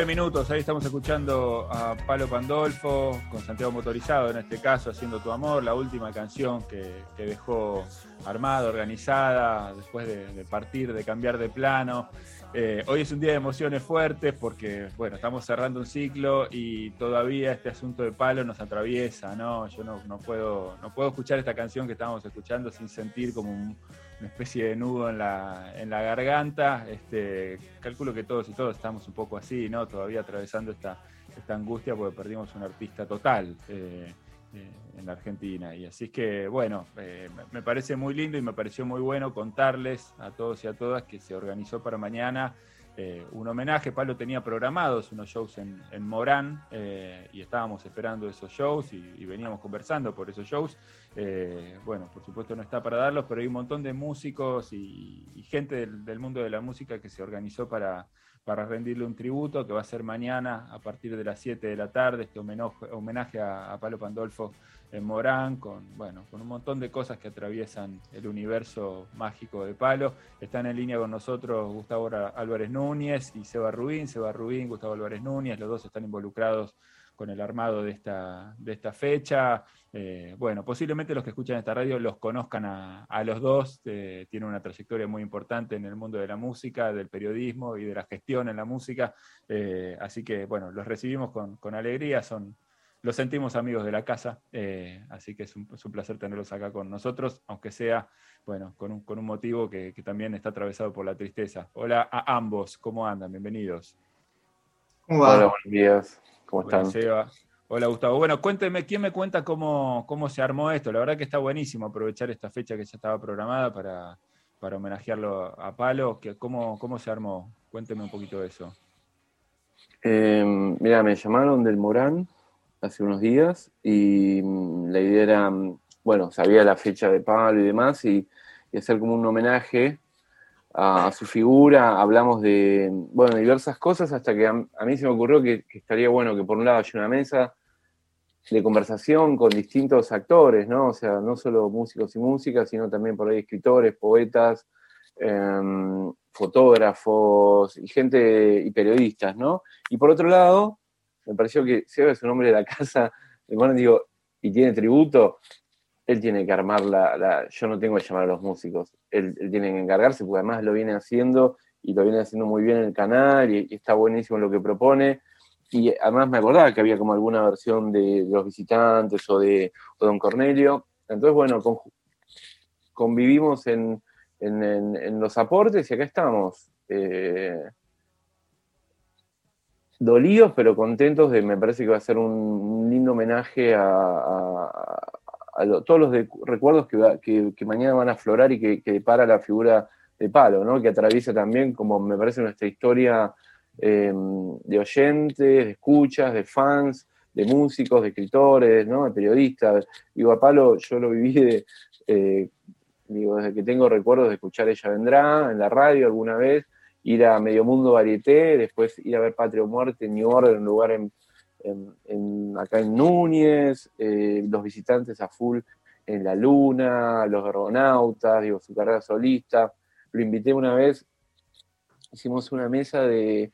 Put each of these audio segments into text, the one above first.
nueve minutos, ahí estamos escuchando a Palo Pandolfo, con Santiago Motorizado en este caso, Haciendo Tu Amor, la última canción que, dejó armada, organizada, después de, partir, de cambiar de plano. Eh, hoy es un día de emociones fuertes porque, bueno, estamos cerrando un ciclo y todavía este asunto de Palo nos atraviesa, ¿no? Yo no, no puedo, no puedo escuchar esta canción que estábamos escuchando sin sentir como un una especie de nudo en la, en la garganta. Este, calculo que todos y todos estamos un poco así, ¿no? Todavía atravesando esta, esta angustia porque perdimos un artista total eh, eh, en la Argentina. Y así es que, bueno, eh, me parece muy lindo y me pareció muy bueno contarles a todos y a todas que se organizó para mañana eh, un homenaje. Pablo tenía programados unos shows en, Morán eh, y estábamos esperando esos shows y, veníamos conversando por esos shows. Eh, bueno, por supuesto no está para darlos, pero hay un montón de músicos y, gente del, mundo de la música que se organizó para, para rendirle un tributo que va a ser mañana a partir de las 7 de la tarde, este homenaje, a Palo Pandolfo en Morán, con, bueno, con un montón de cosas que atraviesan el universo mágico de Palo. Están en línea con nosotros Gustavo Álvarez Núñez y Seba Rubín. Seba Rubín, Gustavo Álvarez Núñez, los dos están involucrados con el armado de esta, de esta fecha. Eh, bueno, posiblemente los que escuchan esta radio los conozcan a, los dos. Eh, tienen una trayectoria muy importante en el mundo de la música, del periodismo y de la gestión en la música. Eh, así que, bueno, los recibimos con, con alegría. Son, los sentimos amigos de la casa, eh, así que es un, placer tenerlos acá con nosotros, aunque sea, bueno, con un, con un motivo que, también está atravesado por la tristeza. Hola a ambos, ¿cómo andan? Bienvenidos. Hola, buenos días, ¿cómo están? Hola Gustavo. Bueno, cuénteme, ¿quién me cuenta cómo, cómo se armó esto? La verdad que está buenísimo aprovechar esta fecha que ya estaba programada para, para homenajearlo a Palo. ¿Cómo, ¿Cómo se armó? Cuénteme un poquito de eso. Eh, mira, me llamaron del Morán, hace unos días y mm, la idea era, mm, bueno, sabía la fecha de Pablo y demás y, hacer como un homenaje a, su figura. Hablamos de, bueno, diversas cosas hasta que a, mí se me ocurrió que, estaría bueno que por un lado haya una mesa de conversación con distintos actores, ¿no? O sea, no solo músicos y músicas, sino también por ahí escritores, poetas, em, fotógrafos y gente y periodistas, ¿no? Y por otro lado, me pareció que Seba es un hombre de la casa, bueno, digo, y tiene tributo, él tiene que armar la, yo no tengo que llamar a los músicos, él, tiene que encargarse, porque además lo viene haciendo y lo viene haciendo muy bien en el canal y, está buenísimo lo que propone. Y además me acordaba que había como alguna versión de, los visitantes o de, Don Cornelio. Entonces, bueno, convivimos en, los aportes y acá estamos. Eh, dolidos pero contentos de, me parece que va a ser un, lindo homenaje a, todos los recuerdos que, que, mañana van a aflorar y que, que depara la figura de Palo, ¿no? que atraviesa también, como me parece, nuestra historia em, de oyentes, de escuchas, de fans, de músicos, de escritores, ¿no? de periodistas. Digo, a Palo yo lo viví eh, desde que tengo recuerdos de escuchar Ella Vendrá en la radio alguna vez, ir a Medio Mundo Varieté, después ir a ver Patria o Muerte en New Order, un lugar en, acá en Núñez, eh, los visitantes a full en La Luna, los argonautas, digo, su carrera solista. Lo invité una vez, hicimos una mesa de,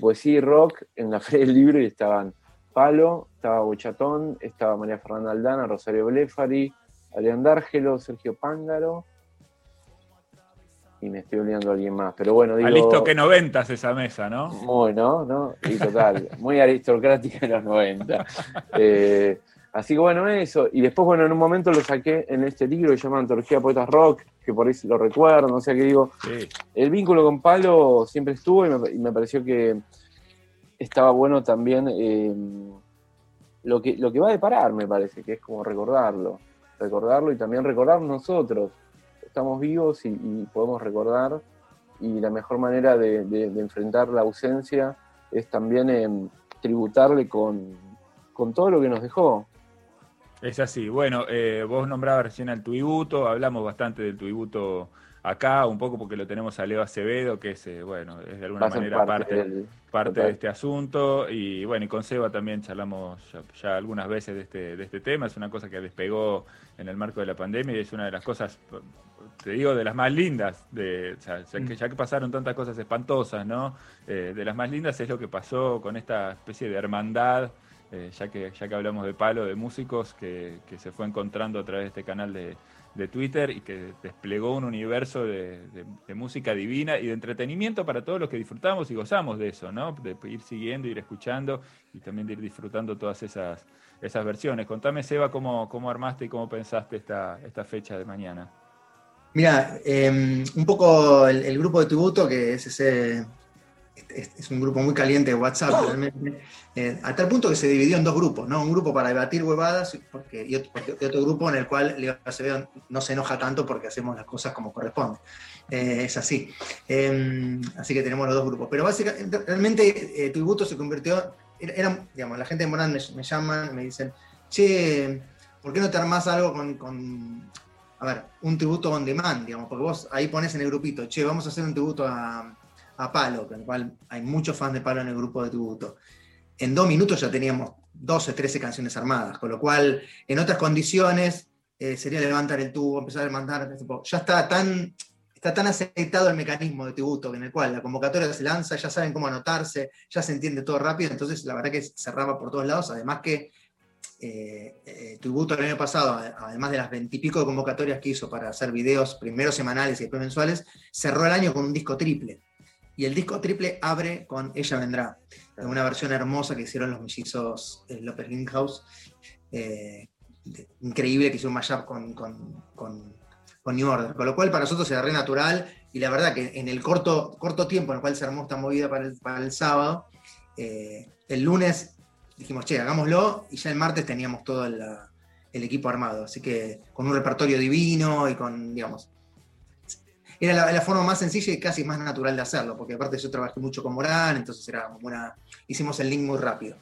poesía y rock en la Feria del Libro y estaban Palo, estaba Bochatón, estaba María Fernanda Aldana, Rosario Blefari, Adrián Sergio Pángaro, y me estoy olvidando a alguien más. Pero bueno, digo. listo que noventas esa mesa, ¿no? Muy, ¿no? ¿no? Y total, muy aristocrática en los 90. Eh, así que bueno, eso. Y después, bueno, en un momento lo saqué en este libro que se llama Antología Poetas Rock, que por ahí lo recuerdo, no sé qué digo. El vínculo con Palo siempre estuvo y me, pareció que estaba bueno también eh, lo, que, lo que va a deparar, me parece, que es como recordarlo. Recordarlo y también recordar nosotros estamos vivos y, podemos recordar y la mejor manera de, enfrentar la ausencia es también em, tributarle con, todo lo que nos dejó. Es así. Bueno, eh, vos nombrabas recién al tributo, hablamos bastante del tributo acá, un poco porque lo tenemos a Leo Acevedo, que es, eh, bueno, es de alguna manera parte, parte, de este asunto. Y bueno, y con Seba también charlamos ya, algunas veces de este, de este tema. Es una cosa que despegó en el marco de la pandemia y es una de las cosas te digo, de las más lindas, de, ya, que, mm. ya que pasaron tantas cosas espantosas, ¿no? Eh, de las más lindas es lo que pasó con esta especie de hermandad, eh, ya, que, ya que hablamos de palo, de músicos, que, se fue encontrando a través de este canal de, Twitter y que desplegó un universo de, música divina y de entretenimiento para todos los que disfrutamos y gozamos de eso, ¿no? De ir siguiendo, ir escuchando y también de ir disfrutando todas esas, esas versiones. Contame, Seba, cómo, cómo armaste y cómo pensaste esta, esta fecha de mañana. Mira, em, un poco el, grupo de tributo, que es ese. Es, un grupo muy caliente de WhatsApp, oh. realmente, eh, a tal punto que se dividió en dos grupos, ¿no? Un grupo para debatir huevadas porque, y, otro, grupo en el cual Leo Acevedo no se enoja tanto porque hacemos las cosas como corresponde. Eh, es así. Em, así que tenemos los dos grupos. Pero básicamente, realmente, eh, tributo se convirtió. Era, digamos, la gente de Morán me, me llaman, me dicen, che, ¿por qué no te armás algo con a ver, un tributo on demand, digamos, porque vos ahí pones en el grupito, che, vamos a hacer un tributo a, Palo, con el cual hay muchos fans de Palo en el grupo de tributo. En dos minutos ya teníamos 12, 13 canciones armadas, con lo cual en otras condiciones eh, sería levantar el tubo, empezar a mandar, ya está tan, está tan aceitado el mecanismo de tributo en el cual la convocatoria se lanza, ya saben cómo anotarse, ya se entiende todo rápido, entonces la verdad que cerraba por todos lados, además que eh, eh, el año pasado, además de las veintipico de convocatorias que hizo para hacer videos primero semanales y después mensuales, cerró el año con un disco triple. Y el disco triple abre con Ella Vendrá, una versión hermosa que hicieron los mellizos eh, López Lindhouse. increíble que hizo un mashup con, con, con, New Order. Con lo cual para nosotros era re natural y la verdad que en el corto, corto tiempo en el cual se armó esta movida para el, para el sábado, el lunes dijimos, che, hagámoslo, y ya el martes teníamos todo el, equipo armado, así que con un repertorio divino y con, digamos, era la, forma más sencilla y casi más natural de hacerlo, porque aparte yo trabajé mucho con Morán, entonces era como una, hicimos el link muy rápido.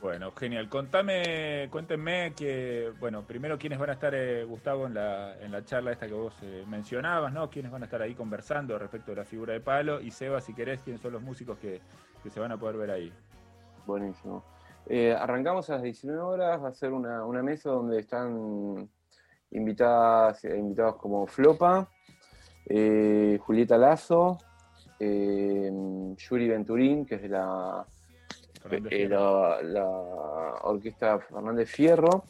Bueno, genial. Contame, cuéntenme que, bueno, primero quiénes van a estar, eh, Gustavo, en la, en la charla esta que vos eh, mencionabas, ¿no? Quiénes van a estar ahí conversando respecto de la figura de Palo y Seba, si querés, quiénes son los músicos que, que se van a poder ver ahí. Buenísimo. Eh, arrancamos a las 19 horas, va a ser una, mesa donde están invitadas, invitados como Flopa, eh, Julieta Lazo, Yuri Venturín, que es de la, la, orquesta Fernández Fierro,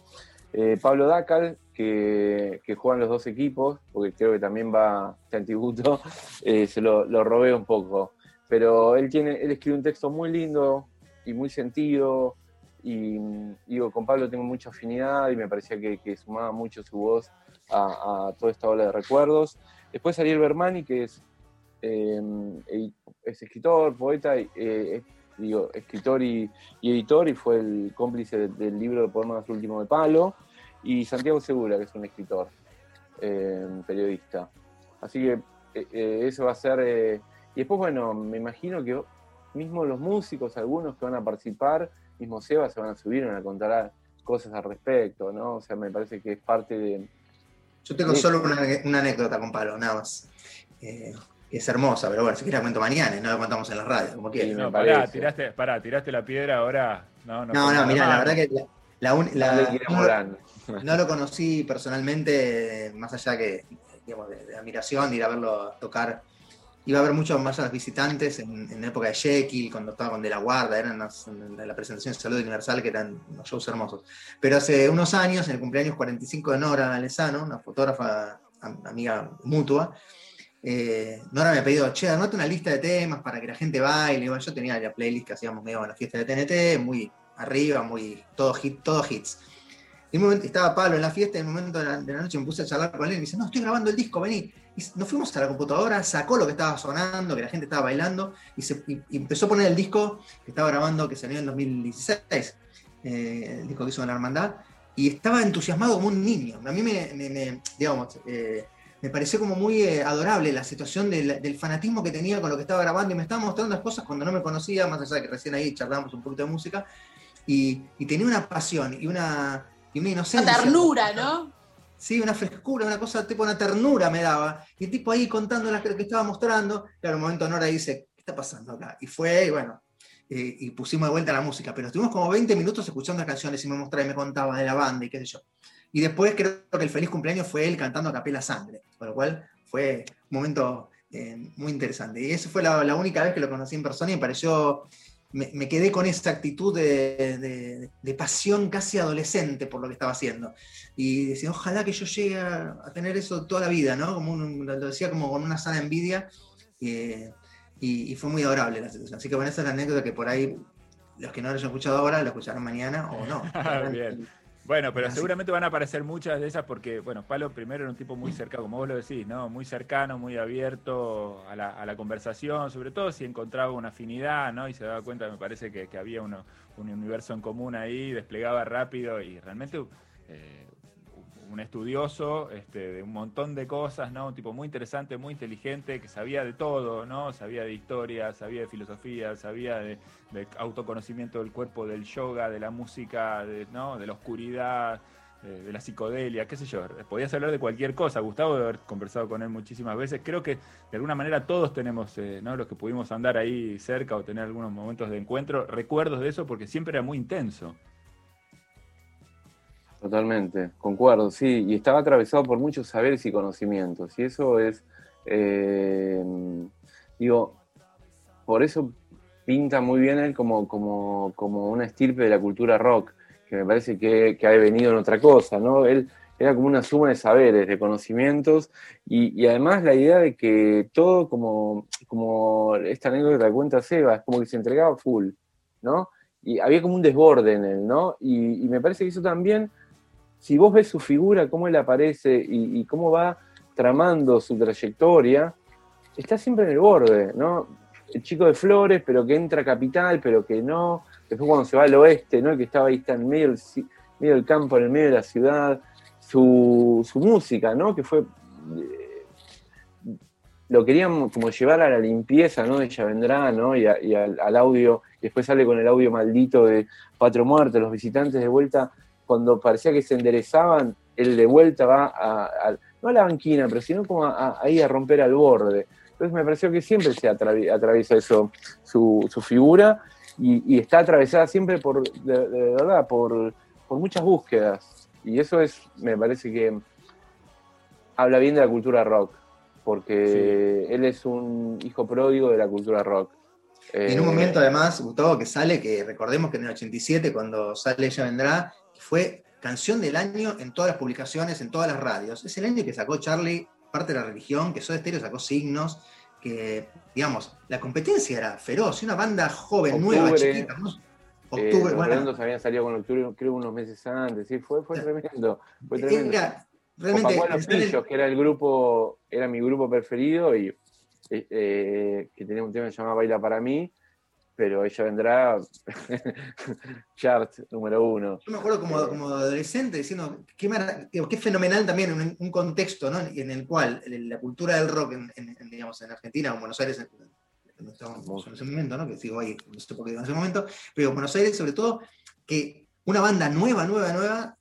Pablo Dacal, que, que, juegan los dos equipos, porque creo que también va, tributo, se lo, lo robé un poco. Pero él tiene, él escribe un texto muy lindo y muy sentido, y digo, con Pablo tengo mucha afinidad y me parecía que, sumaba mucho su voz a, toda esta ola de recuerdos. Después Ariel Bermani, que es, em, es escritor, poeta, eh, digo, escritor y, editor, y fue el cómplice del, libro de Poemas Último de Palo, y Santiago Segura, que es un escritor, em, periodista. Así que eh, eh, eso va a ser... y después, bueno, me imagino que mismo los músicos, algunos que van a participar, mismo Seba se van a subir, van a contar cosas al respecto, ¿no? O sea, me parece que es parte de... Yo tengo solo una, anécdota con Palo, nada más. Eh, es hermosa, pero bueno, si quieres la cuento mañana y no la contamos en la radio, como quieras. no, pará, tiraste, pará, tiraste la piedra ahora. No, no, no, no mirá, la verdad que la, no, lo conocí personalmente, más allá que digamos, de, de admiración, de ir a verlo tocar iba a haber muchos más visitantes en, la época de Jekyll, cuando estaba con De la Guarda, eran la presentación de Salud Universal, que eran unos shows hermosos. Pero hace unos años, en el cumpleaños 45 de Nora Alesano, una fotógrafa amiga mutua, eh, Nora me ha pedido, che, anote una lista de temas para que la gente baile. yo tenía la playlist que hacíamos medio en la fiesta de TNT, muy arriba, muy todo, hit, todo hits. Y estaba Pablo en la fiesta, y en un momento de la, noche me puse a charlar con él y me dice, no, estoy grabando el disco, vení. Y nos fuimos a la computadora, sacó lo que estaba sonando, que la gente estaba bailando, y, empezó a poner el disco que estaba grabando, que salió en 2016, eh, el disco que hizo en la Hermandad, y estaba entusiasmado como un niño. A mí me, digamos, eh, me pareció como muy eh, adorable la situación del, fanatismo que tenía con lo que estaba grabando, y me estaba mostrando las cosas cuando no me conocía, más allá de que recién ahí charlábamos un poquito de música, y, tenía una pasión y una, y una inocencia. Una ternura, ¿no? ¿sí? una frescura, una cosa tipo una ternura me daba. Y el tipo ahí contando lo que estaba mostrando, claro, un momento Nora dice, ¿qué está pasando acá? Y fue, y bueno, eh, y pusimos de vuelta la música, pero estuvimos como 20 minutos escuchando las canciones y me mostraba y me contaba de la banda y qué sé yo. Y después creo que el feliz cumpleaños fue él cantando a capela sangre, con lo cual fue un momento eh, muy interesante. Y esa fue la, única vez que lo conocí en persona y me pareció, me, quedé con esa actitud de, pasión casi adolescente por lo que estaba haciendo. Y decía, ojalá que yo llegue a, tener eso toda la vida, ¿no? Como lo decía como con una sana envidia. y, fue muy adorable la situación. Así que bueno, esa es la anécdota que por ahí los que no lo hayan escuchado ahora lo escucharán mañana o no. Bien. Bueno, pero seguramente van a aparecer muchas de esas porque, bueno, Palo primero era un tipo muy cercano, como vos lo decís, ¿no? Muy cercano, muy abierto a la, conversación, sobre todo si encontraba una afinidad, ¿no? Y se daba cuenta, me parece que, había un universo en común ahí, desplegaba rápido y realmente eh, un estudioso este, de un montón de cosas, ¿no? Un tipo muy interesante, muy inteligente, que sabía de todo, ¿no? Sabía de historia, sabía de filosofía, sabía de, autoconocimiento del cuerpo, del yoga, de la música, de, ¿no? de la oscuridad, de, la psicodelia, qué sé yo. Podías hablar de cualquier cosa. Gustavo, de haber conversado con él muchísimas veces. Creo que de alguna manera todos tenemos, eh, ¿no? Los que pudimos andar ahí cerca o tener algunos momentos de encuentro, recuerdos de eso porque siempre era muy intenso. Totalmente, concuerdo, sí, y estaba atravesado por muchos saberes y conocimientos, y eso es, eh, digo, por eso pinta muy bien él como, como, como, una estirpe de la cultura rock, que me parece que, que, ha venido en otra cosa, ¿no? Él era como una suma de saberes, de conocimientos, y, además la idea de que todo como, como esta anécdota que cuenta Seba, es como que se entregaba full, ¿no? Y había como un desborde en él, ¿no? Y me parece que eso también si vos ves su figura, cómo él aparece y, cómo va tramando su trayectoria, está siempre en el borde, ¿no? El chico de Flores, pero que entra a Capital, pero que no. Después cuando se va al oeste, ¿no? Que estaba ahí está en medio del, campo, en el medio de la ciudad. Su, música, ¿no? Que fue... Eh, lo querían como llevar a la limpieza, ¿no? Ella vendrá, ¿no? Y, al, al, audio, y después sale con el audio maldito de Patro Muerto, los visitantes de vuelta cuando parecía que se enderezaban, él de vuelta va a, no a la banquina, pero sino como ahí a romper al borde. Entonces me pareció que siempre se atraviesa eso, su, figura, y, está atravesada siempre por, de, verdad, por, muchas búsquedas. Y eso es, me parece que habla bien de la cultura rock, porque él es un hijo pródigo de la cultura rock. en un eh, momento, además, Gustavo, que sale, que recordemos que en el 87, cuando sale Ella Vendrá, fue canción del año en todas las publicaciones, en todas las radios. Es el año que sacó Charlie parte de la religión, que Soda Stereo sacó signos, que, digamos, la competencia era feroz. Una banda joven, nueva, chiquita. Octubre, eh, bueno. habían salido con Octubre, creo, unos meses antes. Sí, fue, fue tremendo. Fue tremendo. realmente. Pillos, que era el grupo, era mi grupo preferido y eh, eh, que tenía un tema que se llama Baila para mí pero ella vendrá chart número uno. Yo me acuerdo como, adolescente diciendo, qué, qué, fenomenal también un, un contexto ¿no? en el cual la cultura del rock en, digamos, en Argentina o en Buenos Aires, en, ese momento, ¿no? que sigo ahí, no sé por qué en ese momento, pero en Buenos Aires sobre todo, que una banda nueva, nueva, nueva,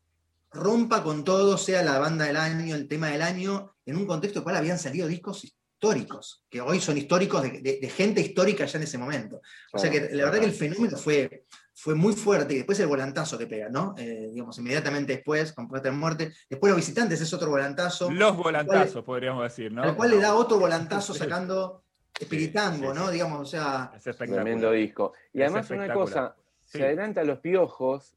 rompa con todo, sea la banda del año, el tema del año, en un contexto en el cual habían salido discos históricos, que hoy son históricos de, gente histórica ya en ese momento. O sea que la verdad que el fenómeno fue, fue muy fuerte y después el volantazo que pega, ¿no? Eh, digamos, inmediatamente después, con Puerta de Muerte. Después los visitantes es otro volantazo. Los volantazos, podríamos decir, ¿no? Al cual le da otro volantazo sacando Espiritango, ¿no? Digamos, o sea. Es tremendo disco. Y además una cosa, se adelanta a los piojos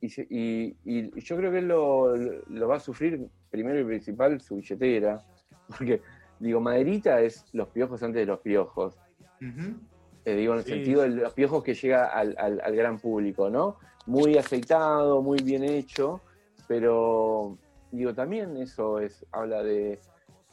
y, yo creo que él lo, lo, va a sufrir primero y principal su billetera, porque Digo, Maderita es los piojos antes de los piojos. Eh, digo, en el sentido de los piojos que llega al, gran público, ¿no? Muy aceitado, muy bien hecho, pero digo, también eso es, habla de.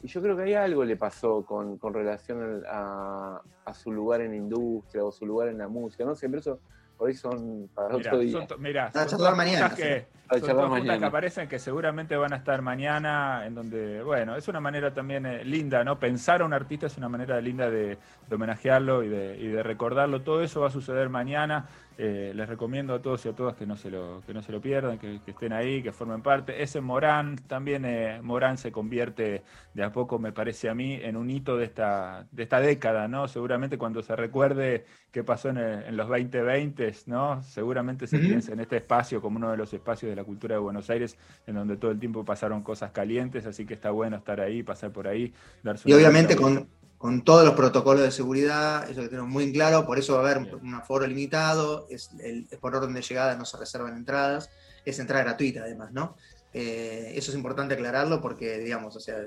Y yo creo que hay algo le pasó con, relación a, a, su lugar en la industria o su lugar en la música, no sé, pero eso Hoy son para otro día. Son, charlar mañana. Que, que aparecen que seguramente van a estar mañana, en donde, bueno, es una manera también eh, linda, ¿no? Pensar a un artista es una manera linda de, homenajearlo y de, recordarlo. Todo eso va a suceder mañana. Eh, les recomiendo a todos y a todas que no se lo, que no se lo pierdan, que, estén ahí, que formen parte. Ese Morán, también eh, Morán se convierte de a poco, me parece a mí, en un hito de esta, de esta década, ¿no? Seguramente cuando se recuerde qué pasó en, en los 2020, ¿no? Seguramente se piensa en este espacio como uno de los espacios de la cultura de Buenos Aires, en donde todo el tiempo pasaron cosas calientes, así que está bueno estar ahí, pasar por ahí, dar su Y obviamente con, con todos los protocolos de seguridad, eso que tenemos muy claro, por eso va a haber un aforo limitado, es, el, por orden de llegada, no se reservan entradas, es entrada gratuita además, ¿no? Eh, eso es importante aclararlo porque, digamos, o sea,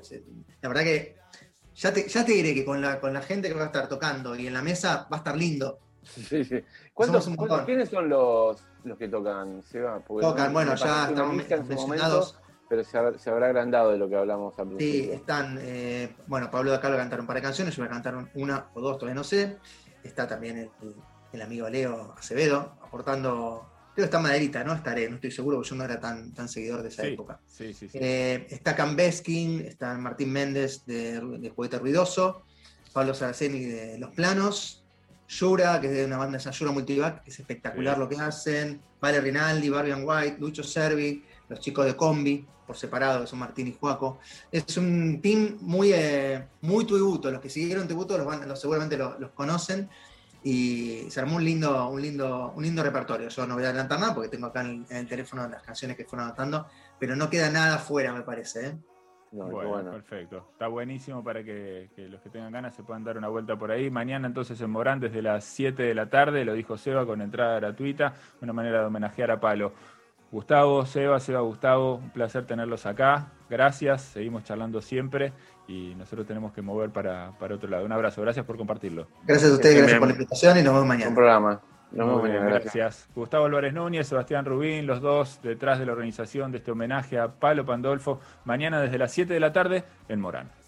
la verdad que ya te, ya te diré que con la, con la gente que va a estar tocando y en la mesa va a estar lindo. Sí, sí. ¿Cuántos, ¿Quiénes son los, los que tocan, Seba? tocan, bueno, ya estamos mencionados pero se, habrá agrandado de lo que hablamos al principio. Sí, están, eh, bueno, Pablo de acá va a cantar un par de canciones, yo voy a cantar una o dos, todavía no sé. Está también el, amigo Leo Acevedo, aportando, creo que está Maderita, ¿no? Estaré, no estoy seguro, porque yo no era tan, tan seguidor de esa época. Sí, sí, eh, está Cam Beskin, está Martín Méndez de, de Juguete Ruidoso, Pablo Saraceni de Los Planos, Yura, que es de una banda de Yura Multivac, que es espectacular lo que hacen, Vale Rinaldi, Barbian White, Lucho Servi, los chicos de Combi, por separado, que son Martín y Juaco. Es un team muy, eh, muy tributo. Los que siguieron tributo los, seguramente los, conocen. Y se armó un lindo, un, lindo, un lindo repertorio. Yo no voy a adelantar nada porque tengo acá en el, teléfono las canciones que fueron anotando, pero no queda nada fuera, me parece. ¿eh? bueno, perfecto. Está buenísimo para que, los que tengan ganas se puedan dar una vuelta por ahí. Mañana entonces en Morán desde las 7 de la tarde, lo dijo Seba, con entrada gratuita, una manera de homenajear a Palo. Gustavo, Seba, Seba, Gustavo, un placer tenerlos acá. Gracias, seguimos charlando siempre y nosotros tenemos que mover para, otro lado. Un abrazo, gracias por compartirlo. Gracias a ustedes, gracias por la invitación y nos vemos mañana. Un programa. Nos vemos mañana. Gracias. Gustavo Álvarez Núñez, Sebastián Rubín, los dos detrás de la organización de este homenaje a Palo Pandolfo, mañana desde las 7 de la tarde en Morán.